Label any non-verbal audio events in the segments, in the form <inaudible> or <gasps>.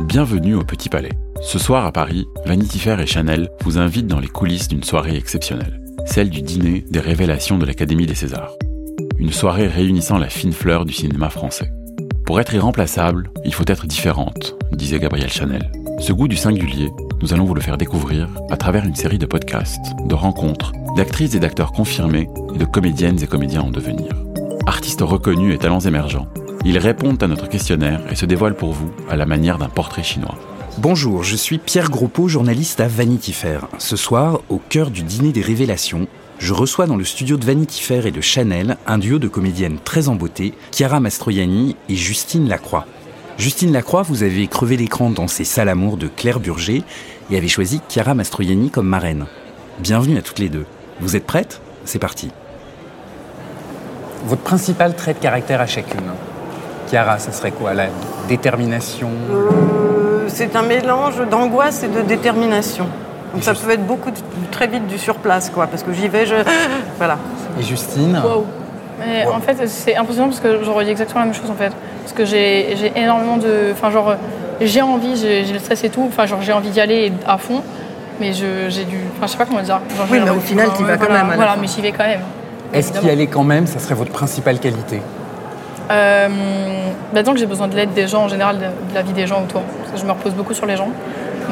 Bienvenue au Petit Palais. Ce soir à Paris, Vanity Fair et Chanel vous invitent dans les coulisses d'une soirée exceptionnelle, celle du dîner des révélations de l'Académie des Césars. Une soirée réunissant la fine fleur du cinéma français. Pour être irremplaçable, il faut être différente, disait Gabrielle Chanel. Ce goût du singulier, nous allons vous le faire découvrir à travers une série de podcasts, de rencontres, d'actrices et d'acteurs confirmés et de comédiennes et comédiens en devenir. Artistes reconnus et talents émergents, ils répondent à notre questionnaire et se dévoilent pour vous à la manière d'un portrait chinois. Bonjour, je suis Pierre Groppo, journaliste à Vanity Fair. Ce soir, au cœur du dîner des révélations, je reçois dans le studio de Vanity Fair et de Chanel un duo de comédiennes très beauté, Chiara Mastroianni et Justine Lacroix. Justine Lacroix, vous avez crevé l'écran dans C'est ça l'amour de Claire Burger et avez choisi Chiara Mastroianni comme marraine. Bienvenue à toutes les deux. Vous êtes prêtes? C'est parti. Votre principal trait de caractère à chacune Chiara, ça serait quoi? La détermination? Euh, c'est un mélange d'angoisse et de détermination. Donc ça peut être beaucoup de- très vite du surplace, quoi, parce que j'y vais, je. <gasps> Voilà. Et Justine? Wow. Mais en fait, c'est impressionnant parce que je redis exactement la même chose en fait. Parce que j'ai j'ai énormément de. Enfin, genre, j'ai envie, j'ai le stress et tout. Enfin, genre, j'ai envie d'y aller à fond. Mais je- j'ai dû. Enfin, je sais pas comment dire. Genre, Oui, mais au final, t'y vas quand voilà, même, Voilà, mais j'y vais quand même. Est-ce qu'y aller quand même, ça serait votre principale qualité? Euh, bah, disons que j'ai besoin de l'aide des gens en général, de, la vie des gens autour. Parce que je me repose beaucoup sur les gens.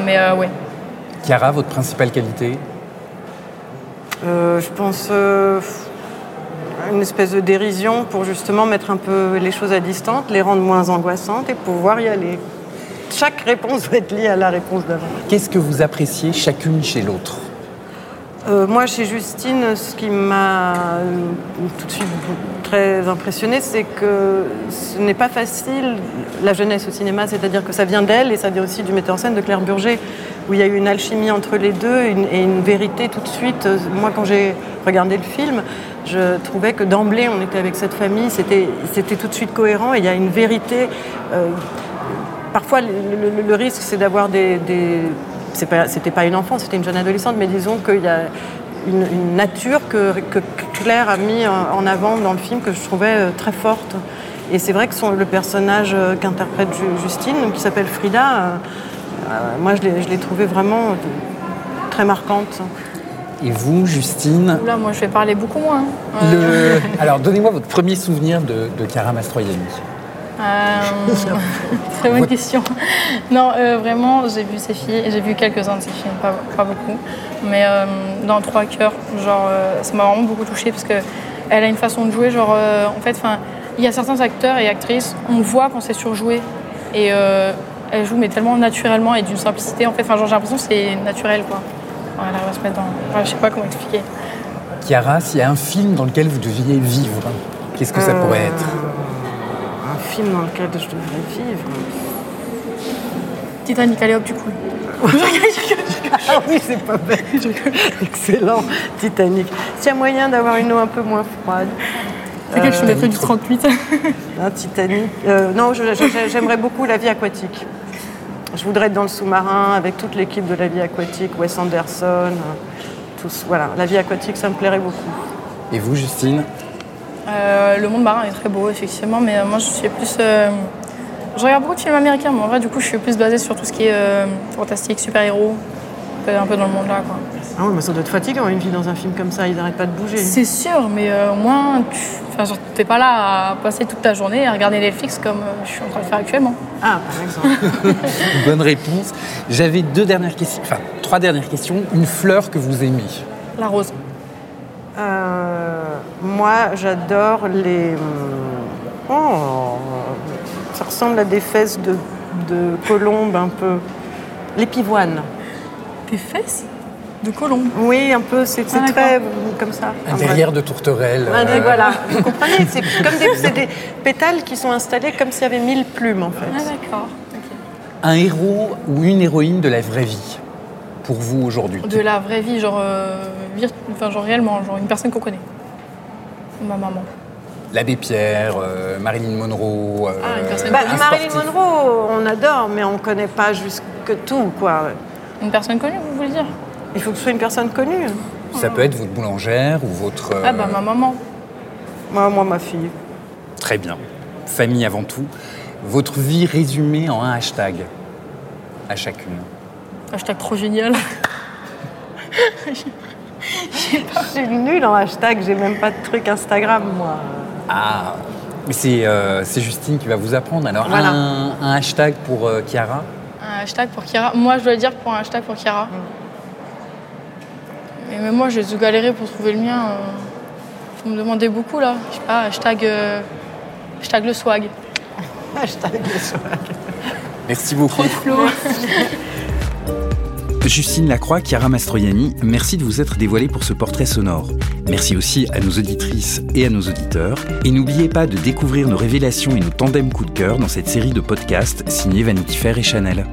Mais euh, ouais. Chiara, votre principale qualité? Euh, je pense euh, une espèce de dérision pour justement mettre un peu les choses à distance, les rendre moins angoissantes et pouvoir y aller. Chaque réponse doit être liée à la réponse d'avant. Qu'est-ce que vous appréciez chacune chez l'autre? Euh, moi, chez Justine, ce qui m'a euh, tout de suite très impressionnée, c'est que ce n'est pas facile la jeunesse au cinéma, c'est-à-dire que ça vient d'elle et ça vient aussi du metteur en scène de Claire Burger, où il y a eu une alchimie entre les deux et une vérité tout de suite. Moi, quand j'ai regardé le film, je trouvais que d'emblée, on était avec cette famille, c'était tout de suite cohérent et il y a une vérité. euh, Parfois, le, risque, c'est d'avoir des. des c'était pas une enfant, c'était une jeune adolescente, mais disons qu'il y a une, nature que, Claire a mis en avant dans le film que je trouvais euh, très forte. Et c'est vrai que le personnage euh, qu'interprète Ju- Justine, qui s'appelle Frida, moi je l'ai- je l'ai trouvée vraiment euh, très marquante. Et vous, Justine Là, moi, je vais parler beaucoup moins. hein. le... Alors, donnez-moi votre premier souvenir de, de Mastroianni. Euh, <laughs> Très bonne question. Non, euh, vraiment, j'ai vu ces filles, j'ai vu quelques-uns de ces films, pas, pas beaucoup. Mais euh, dans Trois cœurs, genre, euh, ça m'a vraiment beaucoup touchée parce qu'elle a une façon de jouer, genre, euh, en fait, enfin, il y a certains acteurs et actrices, on voit quand c'est surjoué. Et euh, elle joue, mais tellement naturellement et d'une simplicité, en fait, enfin, genre, j'ai l'impression que c'est naturel, quoi. Enfin, elle arrive à se mettre dans. Enfin, je sais pas comment expliquer. Chiara, s'il y a un film dans lequel vous deviez vivre, qu'est-ce que ça Euh, pourrait être? Un film dans lequel je devrais vivre. Titanic, allez hop, du coup. <laughs> Ah oui, c'est pas bête. <laughs> Excellent, Titanic. S'il y a moyen d'avoir une eau un peu moins froide. C'est que je mettrais du 38. <laughs> Un Titanic. Euh, non, j'aimerais beaucoup la vie aquatique. Je voudrais être dans le sous-marin avec toute l'équipe de la vie aquatique, Wes Anderson, euh, tous. Voilà, la vie aquatique, ça me plairait beaucoup. Et vous, Justine? Euh, le monde marin est très beau, effectivement, mais moi je suis plus. euh, je regarde beaucoup de films américains, mais en vrai, du coup, je suis plus basée sur tout ce qui est euh, fantastique, super-héros, un peu- un peu dans le monde là, quoi. Ah oui, mais ça doit être fatigant, une vie dans un film comme ça, ils n'arrêtent pas de bouger. C'est sûr, mais euh, au moins, tu enfin, t'es pas là à passer toute ta journée à regarder Netflix comme euh, je suis en train de faire actuellement. Ah, par exemple. <laughs> Bonne réponse. J'avais deux dernières questions, enfin trois dernières questions. Une fleur que vous aimez La rose. Euh, moi, j'adore les. Oh, ça ressemble à des fesses de, de colombe un peu. Les pivoines. Tes fesses? De colombe. Oui, un peu, c'est Ah, très d'accord. comme ça. Un derrière de tourterelle. Ah, euh, Voilà, <laughs> vous comprenez C'est comme des, c'est des pétales qui sont installés comme s'il y avait mille plumes en Ah fait. d'accord. ok. Un héros ou une héroïne de la vraie vie pour vous aujourd'hui? De la vraie vie, genre, euh, vir- enfin, genre réellement, genre une personne qu'on connaît. Ma maman. L'abbé Pierre, euh, Marilyn Monroe. euh, Ah, une personne Bah, un Marilyn sportif. Monroe, on adore, mais on ne connaît pas jusque tout quoi. Une personne connue, vous voulez dire? Il faut que ce soit une personne connue. Ça peut être votre boulangère ou votre. euh, Ah bah ma maman. Moi, moi, ma fille. Très bien. Famille avant tout. Votre vie résumée en un hashtag à chacune. Hashtag trop génial. Je suis nulle en hashtag, j'ai même pas de truc Instagram moi. Ah, mais c'est euh, c'est Justine qui va vous apprendre. Alors, Voilà. un, un hashtag pour euh, Chiara? Un hashtag pour Chiara. Moi, je dois dire pour un hashtag pour Chiara. Mais même moi, j'ai dû galérer pour trouver le mien. euh. Vous me demandez beaucoup là. Je sais pas, hashtag, euh, hashtag le swag. <laughs> Hashtag le soir. Merci beaucoup. <laughs> Justine Lacroix, Chiara Mastroianni, merci de vous être dévoilée pour ce portrait sonore. Merci aussi à nos auditrices et à nos auditeurs. Et n'oubliez pas de découvrir nos révélations et nos tandems coup de cœur dans cette série de podcasts signés Vanity Fair et Chanel.